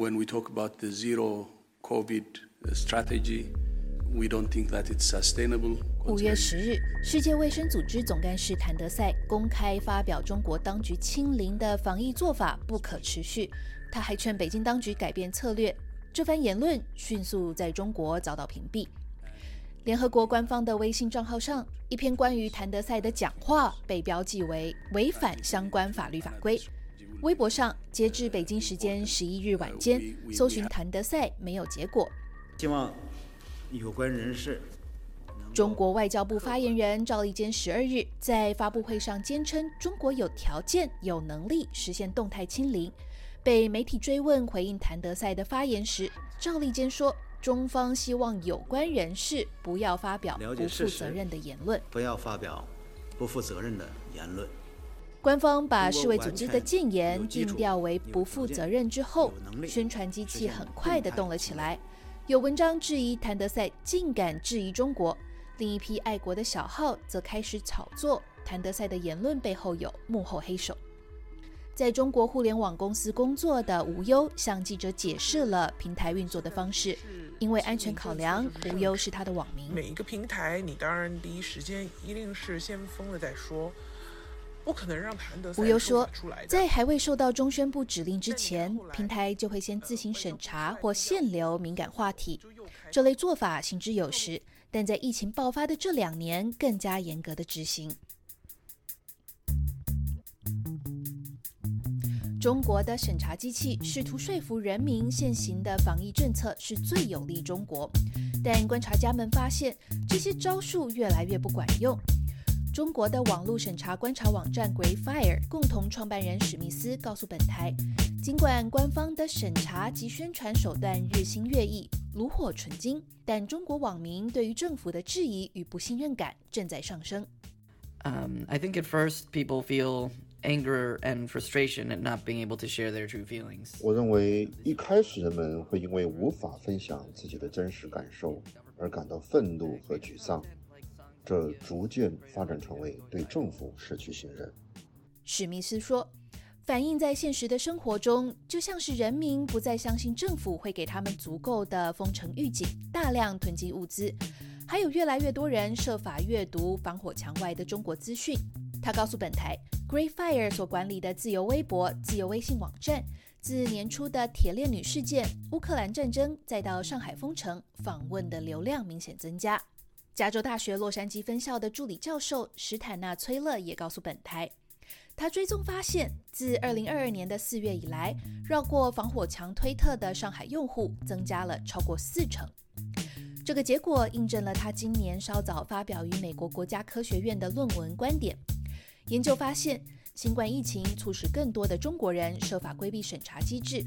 When we talk about the zero COVID strategy, we don't think that it's sustainable. 五月十日，世界卫生组织总干事谭德赛公开发表中国当局清零的防疫做法不可持续，他还劝北京当局改变策略。这番言论迅速在中国遭到屏蔽。联合国官方的微信账号上，一篇关于谭德赛的讲话被标记为违反相关法律法规。微博上，截至北京时间十一日晚间，搜寻谭德赛没有结果。希望有关人士。中国外交部发言人赵立坚十二日在发布会上坚称，中国有条件、有能力实现动态清零。被媒体追问回应谭德赛的发言时，赵立坚说。中方希望有关人士不要发表不负责任的言论。不要发表不负责任的言论。官方把世卫组织的禁言定调为不负责任之后，宣传机器很快的动了起来。有文章质疑谭德赛竟敢质疑中国，另一批爱国的小号则开始炒作谭德赛的言论背后有幕后黑手。在中国互联网公司工作的无忧向记者解释了平台运作的方式。因为安全考量，无忧是他的网名。每一个平台，你当然第一时间一定是先封了再说，不可能让谭德赛无忧说，在还未受到中宣部指令之前，平台就会先自行审查或限流敏感话题。这类做法行之有时，但在疫情爆发的这两年，更加严格的执行。中国的审查机器试图说服人民，现行的防疫政策是最有利中国，但观察家们发现，这些招数越来越不管用。中国的网络审查观察网站 Greyfire 共同创办人史密斯告诉本台，尽管官方的审查及宣传手段日新月异、炉火纯青，但中国网民对于政府的质疑与不信任感正在上升。Um, I think at first people feel. anger and frustration at not being able to share their true feelings. 我认为一开始人们会因为无法分享自己的真实感受而感到愤怒和沮丧，这逐渐发展成为对政府失去信任。史密斯说，反映在现实的生活中，就像是人民不再相信政府会给他们足够的封城预警，大量囤积物资，还有越来越多人设法阅读防火墙外的中国资讯。他告诉本台。，GreatFire 所管理的自由微博、自由微信网站，自年初的铁链女事件、乌克兰战争，再到上海封城，访问的流量明显增加。加州大学洛杉矶分校的助理教授史坦纳·崔勒也告诉本台，他追踪发现，自2022年的四月以来，绕过防火墙推特的上海用户增加了超过四成。这个结果印证了他今年稍早发表于美国国家科学院的论文观点。研究发现，新冠疫情促使更多的中国人设法规避审查机制，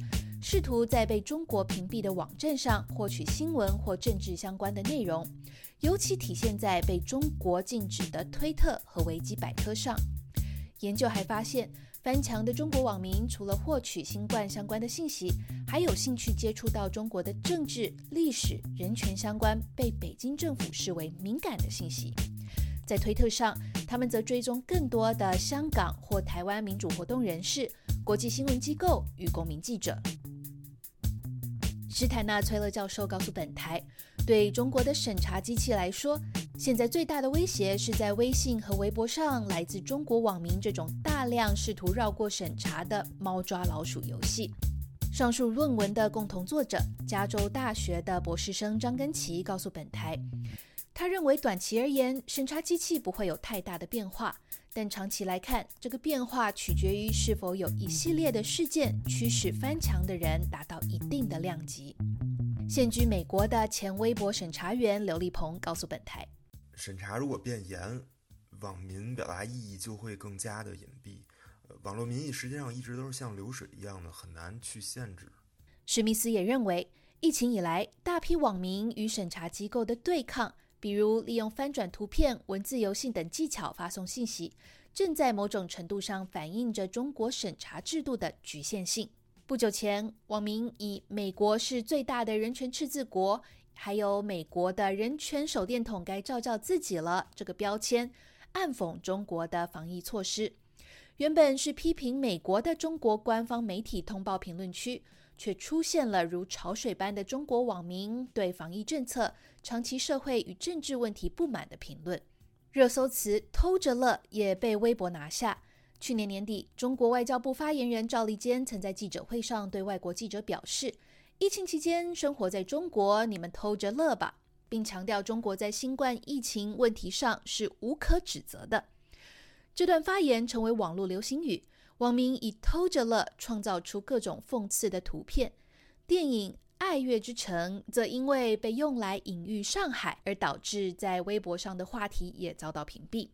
试图在被中国屏蔽的网站上获取新闻或政治相关的内容，尤其体现在被中国禁止的推特和维基百科上。研究还发现，翻墙的中国网民除了获取新冠相关的信息，还有兴趣接触到中国的政治、历史、人权相关被北京政府视为敏感的信息。在推特上，他们则追踪更多的香港或台湾民主活动人士、国际新闻机构与公民记者。施坦纳·崔勒教授告诉本台，对中国的审查机器来说，现在最大的威胁是在微信和微博上来自中国网民这种大量试图绕过审查的猫抓老鼠游戏。上述论文的共同作者，加州大学的博士生张根奇告诉本台。他认为，短期而言，审查机器不会有太大的变化，但长期来看，这个变化取决于是否有一系列的事件驱使翻墙的人达到一定的量级。现居美国的前微博审查员刘立鹏告诉本台：“审查如果变严，网民表达意义就会更加的隐蔽。网络民意实际上一直都是像流水一样的，很难去限制。”史密斯也认为，疫情以来，大批网民与审查机构的对抗。比如利用翻转图片、文字游戏等技巧发送信息，正在某种程度上反映着中国审查制度的局限性。不久前，网民以“美国是最大的人权赤字国”，还有“美国的人权手电筒该照照自己了”这个标签，暗讽中国的防疫措施。原本是批评美国的中国官方媒体通报评论区，却出现了如潮水般的中国网民对防疫政策、长期社会与政治问题不满的评论。热搜词“偷着乐”也被微博拿下。去年年底，中国外交部发言人赵立坚曾在记者会上对外国记者表示：“疫情期间生活在中国，你们偷着乐吧。”并强调中国在新冠疫情问题上是无可指责的。这段发言成为网络流行语。网民以“偷着乐”创造出各种讽刺的图片，电影《爱乐之城》则因为被用来隐喻上海，而导致在微博上的话题也遭到屏蔽。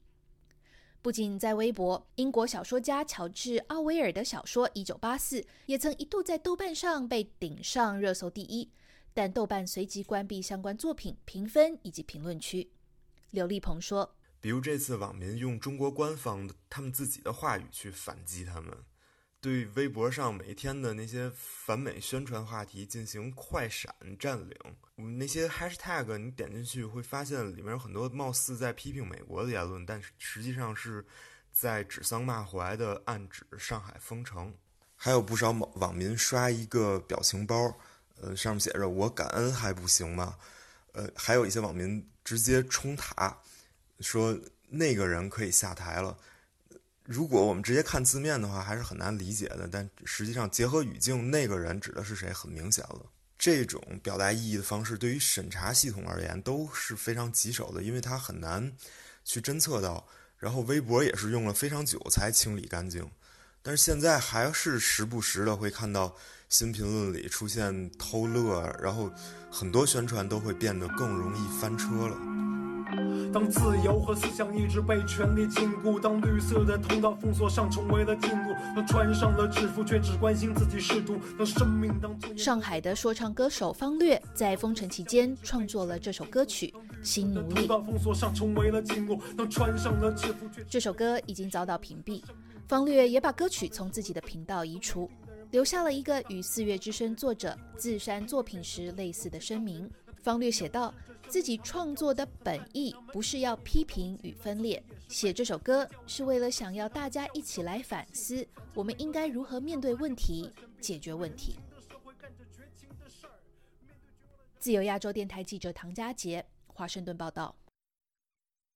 不仅在微博，英国小说家乔治·奥威尔的小说《一九八四》也曾一度在豆瓣上被顶上热搜第一，但豆瓣随即关闭相关作品评分以及评论区。刘立鹏说。比如这次网民用中国官方的他们自己的话语去反击他们，对微博上每天的那些反美宣传话题进行快闪占领。那些 hashtag 你点进去会发现里面有很多貌似在批评美国的言论，但是实际上是在指桑骂槐的暗指上海封城。还有不少网网民刷一个表情包，呃，上面写着“我感恩还不行吗？”呃，还有一些网民直接冲塔。说那个人可以下台了。如果我们直接看字面的话，还是很难理解的。但实际上，结合语境，那个人指的是谁，很明显了。这种表达意义的方式，对于审查系统而言都是非常棘手的，因为它很难去侦测到。然后，微博也是用了非常久才清理干净。但是现在还是时不时的会看到新评论里出现偷乐，然后很多宣传都会变得更容易翻车了。当自由和思想一直被权力禁锢，当绿色的通道封锁上成为了禁锢，当穿上了制服却只关心自己仕途，当生命当上海的说唱歌手方略在封城期间创作了这首歌曲《新奴隶》。这首歌已经遭到屏蔽，方略也把歌曲从自己的频道移除，留下了一个与《四月之声》作者自删作品时类似的声明。方略写道。自己创作的本意不是要批评与分裂，写这首歌是为了想要大家一起来反思，我们应该如何面对问题、解决问题。自由亚洲电台记者唐佳杰，华盛顿报道。